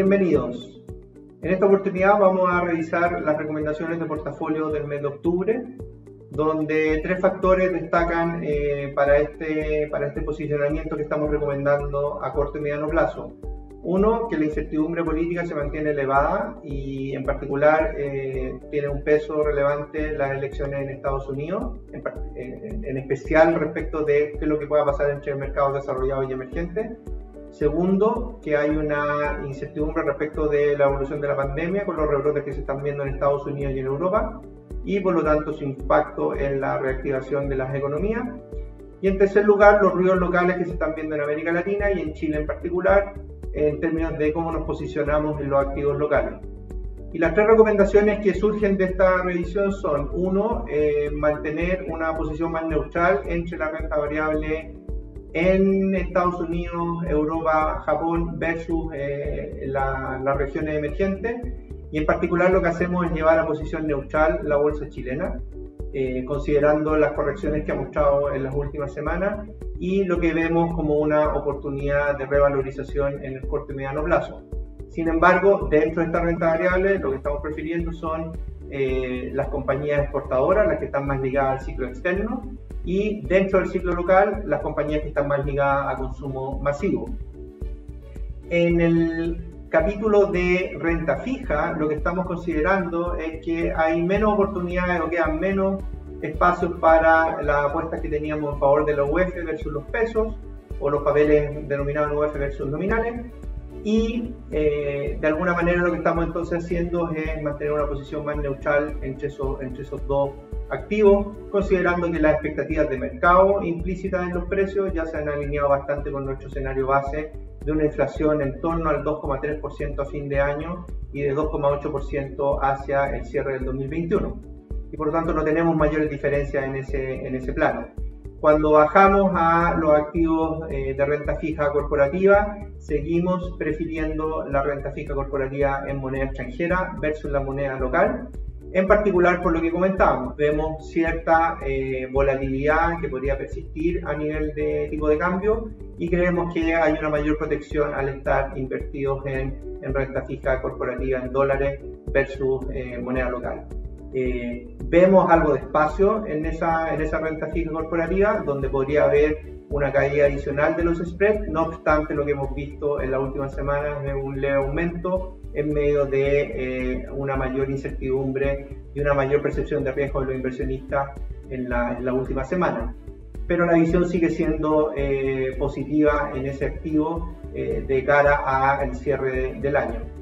Bienvenidos. En esta oportunidad vamos a revisar las recomendaciones de portafolio del mes de octubre, donde tres factores destacan eh, para, este, para este posicionamiento que estamos recomendando a corto y mediano plazo. Uno, que la incertidumbre política se mantiene elevada y en particular eh, tiene un peso relevante las elecciones en Estados Unidos, en, en, especial respecto de qué es lo que pueda pasar entre mercados desarrollados y emergentes. Segundo, que hay una incertidumbre respecto de la evolución de la pandemia con los rebrotes que se están viendo en Estados Unidos y en Europa y por lo tanto su impacto en la reactivación de las economías. Y en tercer lugar, los ruidos locales que se están viendo en América Latina y en Chile en particular, en términos de cómo nos posicionamos en los activos locales. Y las tres recomendaciones que surgen de esta revisión son, uno, eh, mantener una posición más neutral entre la renta variable en Estados Unidos, Europa, Japón versus eh, las regiones emergentes. Y en particular lo que hacemos es llevar a posición neutral la bolsa chilena, eh, considerando las correcciones que ha mostrado en las últimas semanas y lo que vemos como una oportunidad de revalorización en el corto y mediano plazo. Sin embargo, dentro de esta renta variable, lo que estamos prefiriendo son eh, las compañías exportadoras, las que están más ligadas al ciclo externo, y dentro del ciclo local, las compañías que están más ligadas a consumo masivo. En el capítulo de renta fija, lo que estamos considerando es que hay menos oportunidades o quedan menos espacios para las apuestas que teníamos en favor de la UF versus los pesos o los papeles denominados UF versus nominales. Y eh, de alguna manera lo que estamos entonces haciendo es mantener una posición más neutral entre esos, entre esos dos activos, considerando que las expectativas de mercado implícitas en los precios ya se han alineado bastante con nuestro escenario base de una inflación en torno al 2,3% a fin de año y de 2,8% hacia el cierre del 2021 y por lo tanto no tenemos mayores diferencias en ese, en ese plano. Cuando bajamos a los activos eh, de renta fija corporativa, seguimos prefiriendo la renta fija corporativa en moneda extranjera versus la moneda local. En particular, por lo que comentábamos, vemos cierta eh, volatilidad que podría persistir a nivel de tipo de cambio y creemos que hay una mayor protección al estar invertidos en, en renta fija corporativa en dólares versus eh, moneda local. Eh, vemos algo de espacio en esa, en esa renta fija corporativa, donde podría haber una caída adicional de los spreads, no obstante lo que hemos visto en las últimas semanas es un leve aumento en medio de eh, una mayor incertidumbre y una mayor percepción de riesgo de los inversionistas en la, en la última semana. Pero la visión sigue siendo eh, positiva en ese activo de cara al cierre del año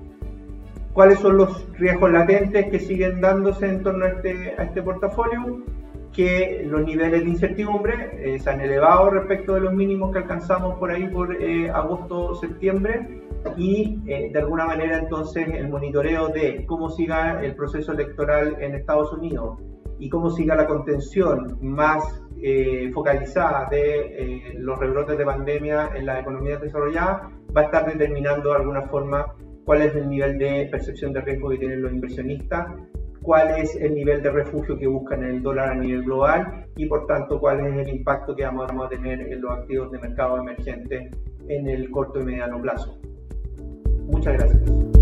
cuáles son los riesgos latentes que siguen dándose en torno a este, a este portafolio, que los niveles de incertidumbre eh, se han elevado respecto de los mínimos que alcanzamos por ahí por eh, agosto-septiembre y eh, de alguna manera entonces el monitoreo de cómo siga el proceso electoral en Estados Unidos y cómo siga la contención más focalizada de los rebrotes de pandemia en las economías desarrolladas va a estar determinando de alguna forma cuál es el nivel de percepción de riesgo que tienen los inversionistas, cuál es el nivel de refugio que buscan en el dólar a nivel global y por tanto cuál es el impacto que vamos a tener en los activos de mercado emergentes en el corto y mediano plazo. Muchas gracias.